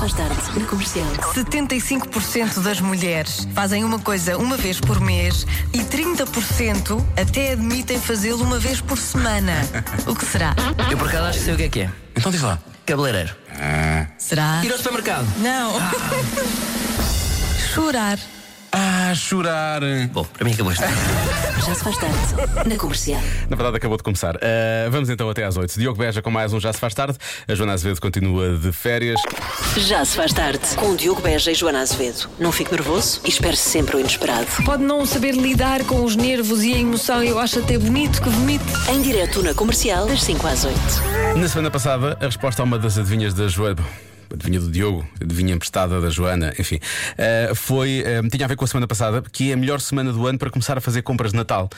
se faz tarde na comercial. 75% das mulheres fazem uma coisa uma vez por mês e 30% até admitem fazê-lo uma vez por semana. O que será? Eu por acaso acho que sei o que é que é. Então diz lá. Cabeleireiro. Será? Ir ao supermercado. Não. Chorar. Ah, chorar. Bom, para mim acabou isto. Já se faz tarde na comercial. Na verdade, acabou de começar. Ah, vamos então até às 8. Diogo Beja com mais um Já Se Faz Tarde. A Joana Azevedo continua de férias. Já se faz tarde com Diogo Beja e Joana Azevedo. Não fique nervoso e espere sempre o inesperado. Pode não saber lidar com os nervos e a emoção. Eu acho até bonito que vomite. Em direto na comercial, das 5 às 8. Na semana passada, a resposta a uma das adivinhas da Joana. Adivinha do Diogo, adivinha emprestada da Joana, enfim, ah, foi. ah, tinha a ver com a semana passada, que é a melhor semana do ano para começar a fazer compras de Natal.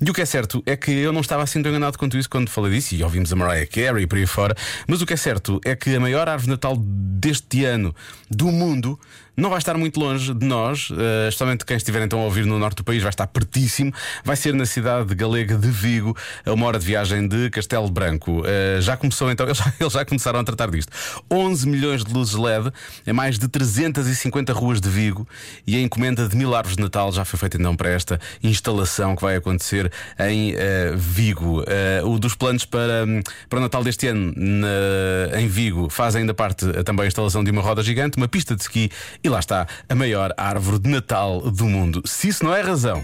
E o que é certo é que eu não estava assim tão enganado quanto isso quando falei disso, e ouvimos a Mariah Carey por aí fora. Mas o que é certo é que a maior árvore de Natal deste ano do mundo não vai estar muito longe de nós, eh, especialmente quem estiver então a ouvir no norte do país, vai estar pertíssimo. Vai ser na cidade galega de Vigo, a uma hora de viagem de Castelo Branco. Eh, já começou então, eles já, eles já começaram a tratar disto. 11 milhões de luzes LED em mais de 350 ruas de Vigo e a encomenda de mil árvores de Natal já foi feita então para esta instalação que vai acontecer em eh, Vigo. O dos planos para, para o Natal deste ano na- em Vigo faz ainda parte também a instalação de uma roda gigante, uma pista de ski e lá está a maior árvore de Natal do mundo. Se isso não é razão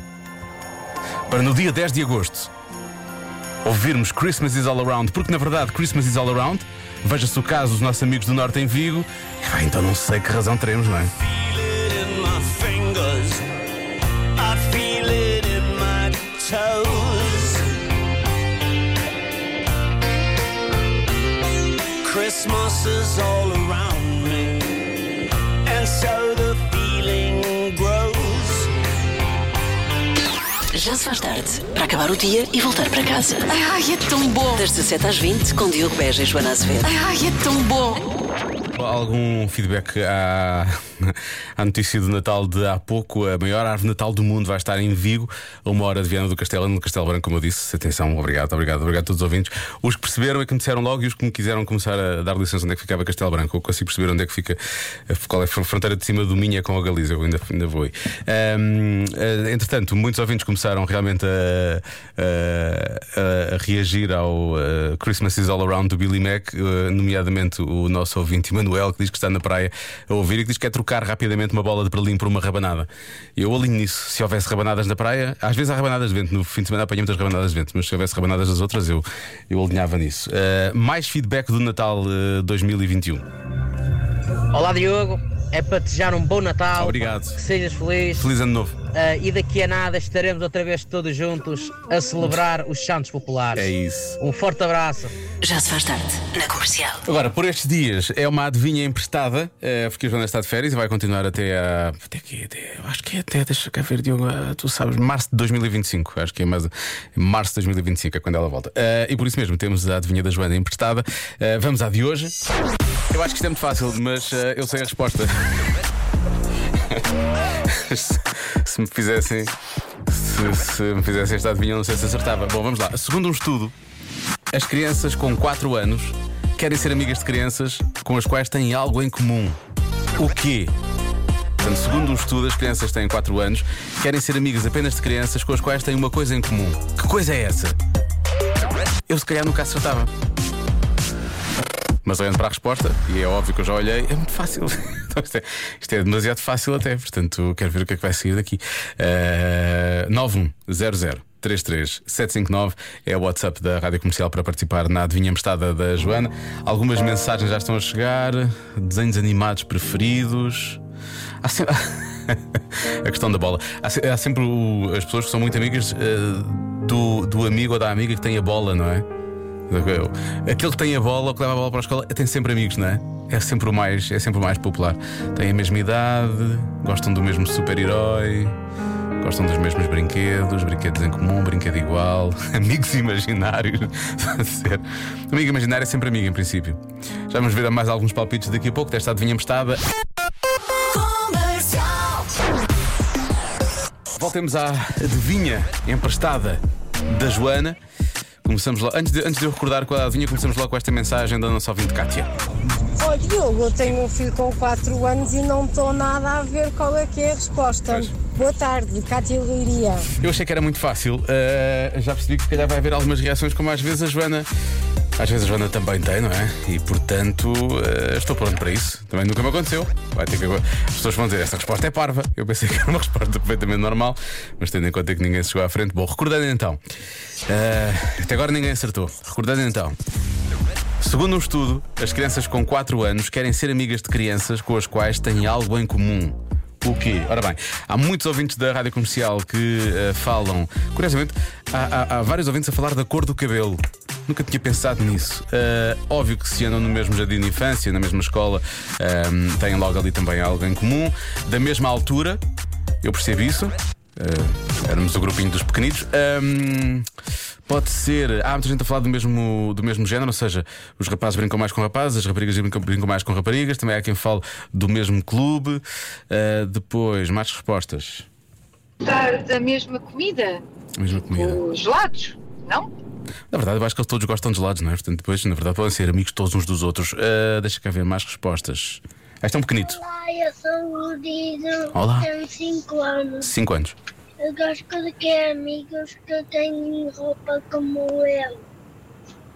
para no dia 10 de agosto ouvirmos Christmas is All Around, porque na verdade Christmas is All Around, veja-se o caso dos nossos amigos do Norte em Vigo, Ah, então não sei que razão teremos, não é? Christmas is all around me, Já se faz tarde para acabar o dia e voltar para casa. Ai, é tão bom. Das 17 às 20 com Diogo Beja e Joana Azevedo. Ai, é tão bom. Algum feedback à, à notícia do Natal de há pouco? A maior árvore Natal do mundo vai estar em Vigo, a uma hora de Viana do Castelo, no Castelo Branco, como eu disse. Atenção, obrigado, obrigado, obrigado a todos os ouvintes. Os que perceberam é que me disseram logo e os que me quiseram começar a dar licença onde é que ficava Castelo Branco. Eu consigo perceber onde é que fica, qual é a fronteira de cima do Minha com a Galiza. Eu ainda, ainda vou aí. Ahm, eh, entretanto, muitos ouvintes começaram realmente a, a- a- a reagir ao eh, Christmas is All Around do Billy Mac, eh, nomeadamente o nosso ouvinte Emanuel, que diz que está na praia a ouvir e que diz que quer trocar rapidamente uma bola de Berlim por uma rabanada. Eu alinho nisso. Se houvesse rabanadas na praia, às vezes há rabanadas de vento. No fim de semana apanhei muitas rabanadas de vento, mas se houvesse rabanadas das outras, eu, eu alinhava nisso. Eh, mais feedback do Natal eh, 2021. Olá Diogo, é para desejar um bom Natal. Obrigado. Que sejas feliz. Feliz ano novo. Ah, e daqui a nada estaremos outra vez todos juntos a celebrar os Santos Populares. É isso. Um forte abraço. Já se faz tarde na comercial. Agora, por estes dias, é uma adivinha emprestada, eh, porque a Joana está de férias e vai continuar até a. Até que até, acho que é até, deixa cá ver, Diogo, ah, tu sabes, março de 2025. Acho que é mais. Março de 2025 é quando ela volta. Eh, e por isso mesmo temos a adivinha da Joana emprestada. Eh, vamos à de hoje. Eu acho que isto é muito fácil, mas eu sei a resposta. Se, se me fizessem. Se, se me fizessem esta sei se acertava. Bom, vamos lá. Segundo um estudo, as crianças com 4 anos querem ser amigas de crianças com as quais têm algo em comum. O quê? Portanto, segundo um estudo, as crianças têm 4 anos querem ser amigas apenas de crianças com as quais têm uma coisa em comum. Que coisa é essa? Eu se calhar nunca acertava. Mas olhando para a resposta, e é óbvio que eu já olhei, é muito fácil. Então, isto, é, isto é demasiado fácil até, portanto quero ver o que é que vai sair daqui. Uh, 9100 33759 é o WhatsApp da Rádio Comercial para participar na adivinha emprestada da Joana. Algumas mensagens já estão a chegar. Desenhos animados preferidos. Há a questão da bola. Há, se- há sempre as pessoas que são muito amigas eh, do, do amigo ou da amiga que tem a bola, não é? Aquele que tem a bola, ou que leva a bola para a escola, tem sempre amigos, não é? É sempre o mais, é sempre o mais popular. Tem a mesma idade, gostam do mesmo super-herói, gostam dos mesmos brinquedos, brinquedos em comum, brinquedo igual, amigos imaginários. Amigo imaginário é sempre amigo, em princípio. Já vamos ver mais alguns palpites daqui a pouco desta adivinha emprestada. Voltemos à adivinha emprestada da Joana. Começamos logo, antes de, antes de eu recordar qual a adivinha, começamos logo com esta mensagem da nossa ouvinte Kátia. Olha, Diogo, eu tenho um filho com 4 anos e não estou nada a ver qual é que é a resposta. Pois. Boa tarde, Cátia Leiria. Eu achei que era muito fácil. eh, já percebi que se calhar vai haver algumas reações, como às vezes a Joana. Às vezes a Joana também tem, não é? E portanto eh, estou pronto para isso. Também nunca me aconteceu. Vai ter que... As pessoas vão dizer esta resposta é parva. Eu pensei que era uma resposta perfeitamente normal, mas tendo em conta que ninguém se chegou à frente. Bom, recordando então. eh, até agora ninguém acertou. Recordando então. Segundo um estudo, as crianças com 4 anos querem ser amigas de crianças com as quais têm algo em comum. O quê? Ora bem, há muitos ouvintes da rádio comercial que eh, falam. Curiosamente, há, há- há vários ouvintes a falar da cor do cabelo. Nunca tinha pensado nisso. Eh, óbvio que se andam no mesmo jardim de infância, na mesma escola, ehm, têm logo ali também algo em comum. Da mesma altura, eu percebo isso. Eh, éramos o grupinho dos pequenitos. Ahm, pode ser. Há muita gente a falar do mesmo, do mesmo género, ou seja, os rapazes brincam mais com rapazes, as raparigas brincam, brincam mais com raparigas. Também há quem fale do mesmo clube. Ah, depois, mais respostas. Gostar da mesma comida, A mesma comida. os gelados, não? Na verdade, eu acho que eles todos gostam de gelados, não é? Portanto, depois, na verdade, podem ser amigos todos uns dos outros. Ah, deixa cá ver mais respostas. Este é um pequenito, Olá, eu sou o Dido. Olá. Tenho 5 anos. 5 anos. Eu gosto de ter amigos que têm roupa como eu.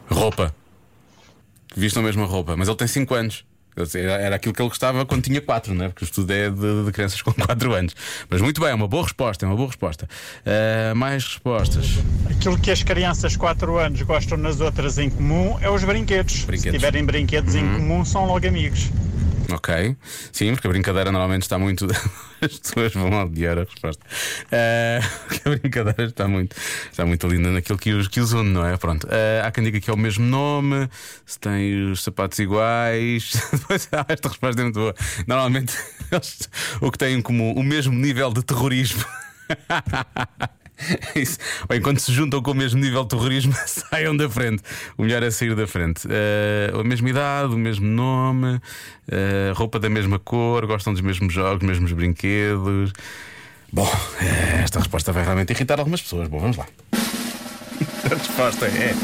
Roupa. Vistam a mesma roupa, mas ele tem 5 anos. Era aquilo que ele gostava quando tinha 4, não é? Porque o estudo é de, de crianças com 4 anos. Mas muito bem, é uma boa resposta, é uma boa resposta. Ah, mais respostas. Aquilo que as crianças 4 anos gostam nas outras em comum é os brinquedos. Brinquedos. Se tiverem brinquedos em comum, são logo amigos. Ok. Sim, porque a brincadeira normalmente está muito. As pessoas vão odiar a resposta. Ah, porque a brincadeira está muito, está muito linda naquilo que os, que os une, não é? Pronto. Ah, há quem diga que é o mesmo nome, se tem os sapatos iguais. Depois, ah, esta resposta é muito boa. Normalmente, eles, o que têm comum, o mesmo nível de terrorismo. Isso. Se juntam com o mesmo nível de terrorismo, saiam da frente. O melhor é sair da frente. Eh, a mesma idade, o mesmo nome, eh, roupa da mesma cor, gostam dos mesmos jogos, mesmos brinquedos. Bom, eh, esta resposta vai realmente irritar algumas pessoas. Bom, vamos lá. A resposta é.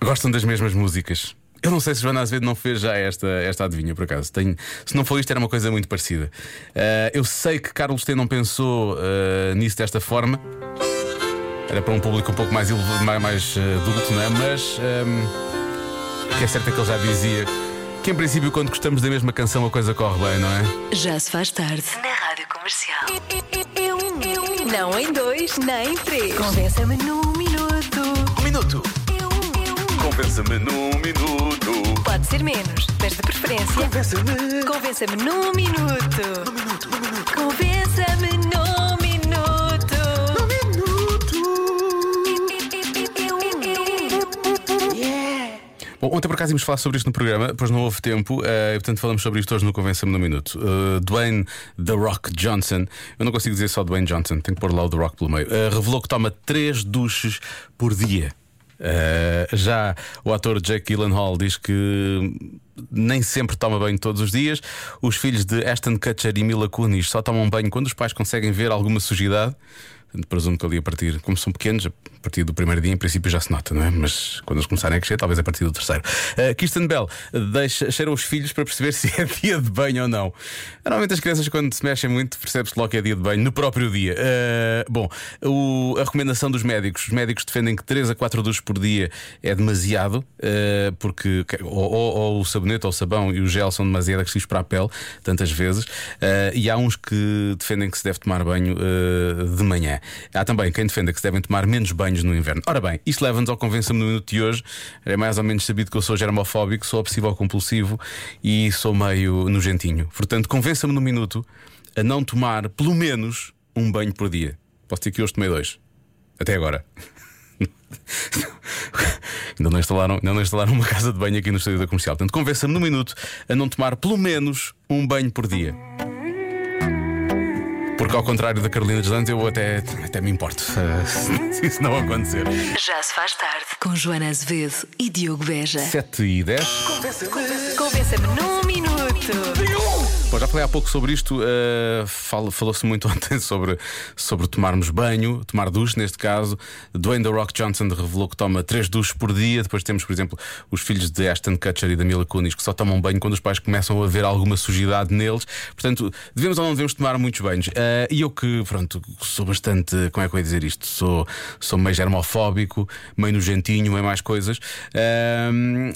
Gostam das mesmas músicas. Eu não sei se Joana Azevedo não fez já esta, esta adivinha, por acaso. Tenho- se não foi isto, era uma coisa muito parecida. Eh, eu sei que Carlos T não pensou eh, nisso desta forma. Era para um público um pouco mais, mais, mais eh, adulto, não é? Mas ehm, o que é certo é que ele já dizia que, em princípio, quando gostamos da mesma canção, a coisa corre bem, não é? Já se faz tarde. Na Rádio Comercial. Não em dois, nem em três. Convença-me num minuto. Um minuto! Eu, eu. Convença-me num minuto. Pode ser menos, mas de preferência. Convença-me. Convença-me num minuto. Num minuto, num minuto. Convença-me num minuto. Num minuto. Bom, ontem por acaso íamos falar sobre isto no programa, depois não houve tempo, eh, e portanto falamos sobre isto hoje no Convença-me no Minuto. Eh, Dwayne The Rock Johnson, eu não consigo dizer só Dwayne Johnson, tenho que pôr lá o The Rock pelo meio, eh, revelou que toma 3 duches por dia. Eh, já o ator Jake Gyllenhaal diz que nem sempre toma banho todos os dias. Os filhos de Ashton Kutcher e Mila Kunis só tomam banho quando os pais conseguem ver alguma sujidade. Presumo que ali a partir, como são pequenos, a partir do primeiro dia, em princípio já se nota, não é? Mas quando eles começarem a crescer, talvez a partir do terceiro. Uh, Kirsten Bell deixa, cheira os filhos para perceber se é dia de banho ou não. Normalmente as crianças, quando se mexem muito, percebe-se logo que é dia de banho, no próprio dia. Uh, bom, o- a recomendação dos médicos: os médicos defendem que 3 a 4 duches por dia é demasiado, uh, porque ou, ou- ou o sabonete ou o sabão e o gel são demasiado agressivos para a pele, tantas vezes. Uh, e há uns que defendem que se deve tomar banho de manhã. Há também quem defenda que se devem tomar menos banhos no inverno. Ora bem, isto leva-nos ao convença-me no minuto de hoje. É mais ou menos sabido que eu sou germofóbico, sou obsessivo compulsivo e sou meio nojentinho. Portanto, convença-me no minuto a não tomar pelo menos um banho por dia. Posso dizer que hoje tomei dois. Até agora. ainda, não instalaram, ainda não instalaram uma casa de banho aqui no estúdio da comercial. Portanto, convença-me no minuto a não tomar pelo menos um banho por dia. Porque, ao contrário da Carolina Deslandes, eu até, até me importo eh, se isso não acontecer. Já se faz tarde. Com Joana Azevedo e Diogo Beja. 7 e 10. Convença-me num minuto. Bom, já falei há pouco sobre isto. fal- Falou-se muito ontem sobre, sobre tomarmos banho, tomar duche, neste caso. Dwayne The Rock Johnson revelou que toma três duches por dia. Depois temos, por exemplo, os filhos de Ashton Kutcher e da Mila Kunis que só tomam banho quando os pais começam a ver alguma sujidade neles. Portanto, devemos ou não devemos tomar muitos banhos. Eh, e eu que, pronto, sou bastante. Como é que eu ia dizer isto? Sou, sou meio germofóbico, meio nojentinho, meio mais coisas. Eh,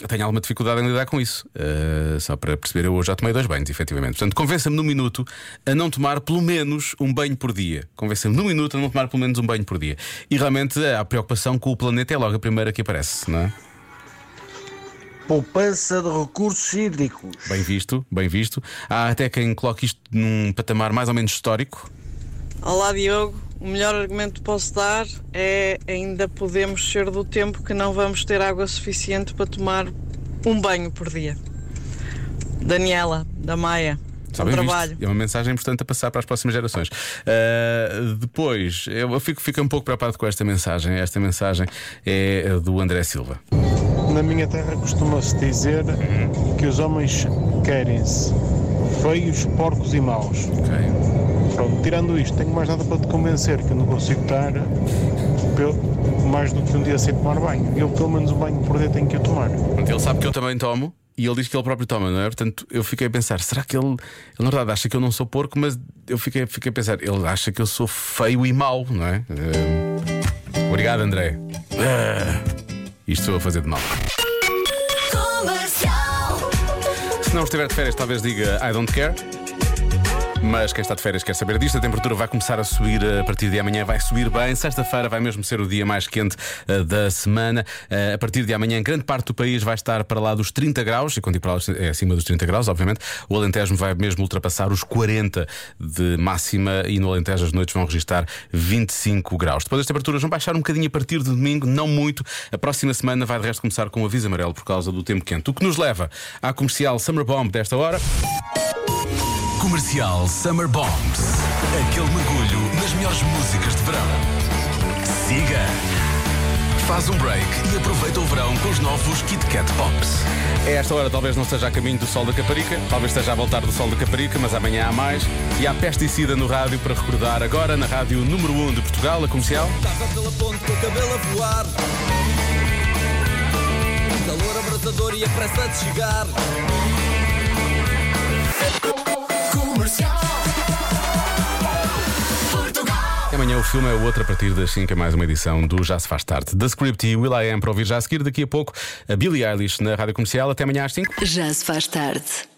tenho alguma dificuldade em lidar com isso. Eh, só para perceber, eu hoje já tomei dois banhos, efetivamente. Portanto, convença-me no minuto a não tomar pelo menos um banho por dia. Convença-me no minuto a não tomar pelo menos um banho por dia. E realmente a preocupação com o planeta é logo a primeira que aparece, não é? Poupança de recursos hídricos. Bem visto, bem visto. Há até quem coloque isto num patamar mais ou menos histórico. Olá Diogo, o melhor argumento que posso dar é ainda podemos ser do tempo que não vamos ter água suficiente para tomar um banho por dia. Daniela, da Maia, Está bom bem trabalho. É uma mensagem importante a passar para as próximas gerações. Uh, depois, eu fico, fico um pouco preocupado com esta mensagem. Esta mensagem é do André Silva. Na minha terra costuma-se dizer que os homens querem-se feios, porcos e maus. Pronto, tirando isto, tenho mais nada para te convencer que eu não consigo estar mais do que um dia sem tomar banho. Eu, pelo menos, um banho por dia tenho que o tomar. Ele sabe que eu também tomo. E ele diz que ele próprio toma, não é? Portanto, eu fiquei a pensar: será que ele, ele na verdade acha que eu não sou porco? Mas eu fiquei, fiquei a pensar: ele acha que eu sou feio e mau, não é? Uh, obrigado, André. Uh, isto estou a fazer de mal. Se não estiver de férias, talvez diga I don't care. Mas quem está de férias quer saber disto. A temperatura vai começar a subir eh, a partir de amanhã, vai subir bem. Sexta-feira vai mesmo ser o dia mais quente eh, da semana. Eh, a partir de amanhã, grande parte do país vai estar para lá dos 30 graus. E quando digo para lá é acima dos 30 graus, obviamente. O Alentejo vai mesmo ultrapassar os 40 de máxima e no Alentejo as noites vão registrar 25 graus. Depois as temperaturas vão baixar um bocadinho a partir de domingo, não muito. A próxima semana vai de resto começar com um aviso amarelo por causa do tempo quente. O que nos leva à comercial Summer Bomb desta hora. Comercial Summer Bombs. Aquele mergulho nas melhores músicas de verão. Siga. Faz um break e aproveita o verão com os novos Kit Kat Pops. A esta hora talvez não esteja a caminho do sol da Caparica, talvez esteja a voltar do sol da Caparica, mas amanhã há mais. E há pesticida no rádio para recordar agora na rádio número 1 de Portugal, a comercial. Estava pela ponte com o cabelo a voar. Um calor abrasador e a pressa de chegar. Amanhã o filme é o outro a partir das 5 é mais uma edição do Já Se Faz Tarde. The Script e Will I Am para ouvir já a seguir. Daqui a pouco a Billie Eilish na rádio comercial. Até amanhã às 5. Já se faz tarde.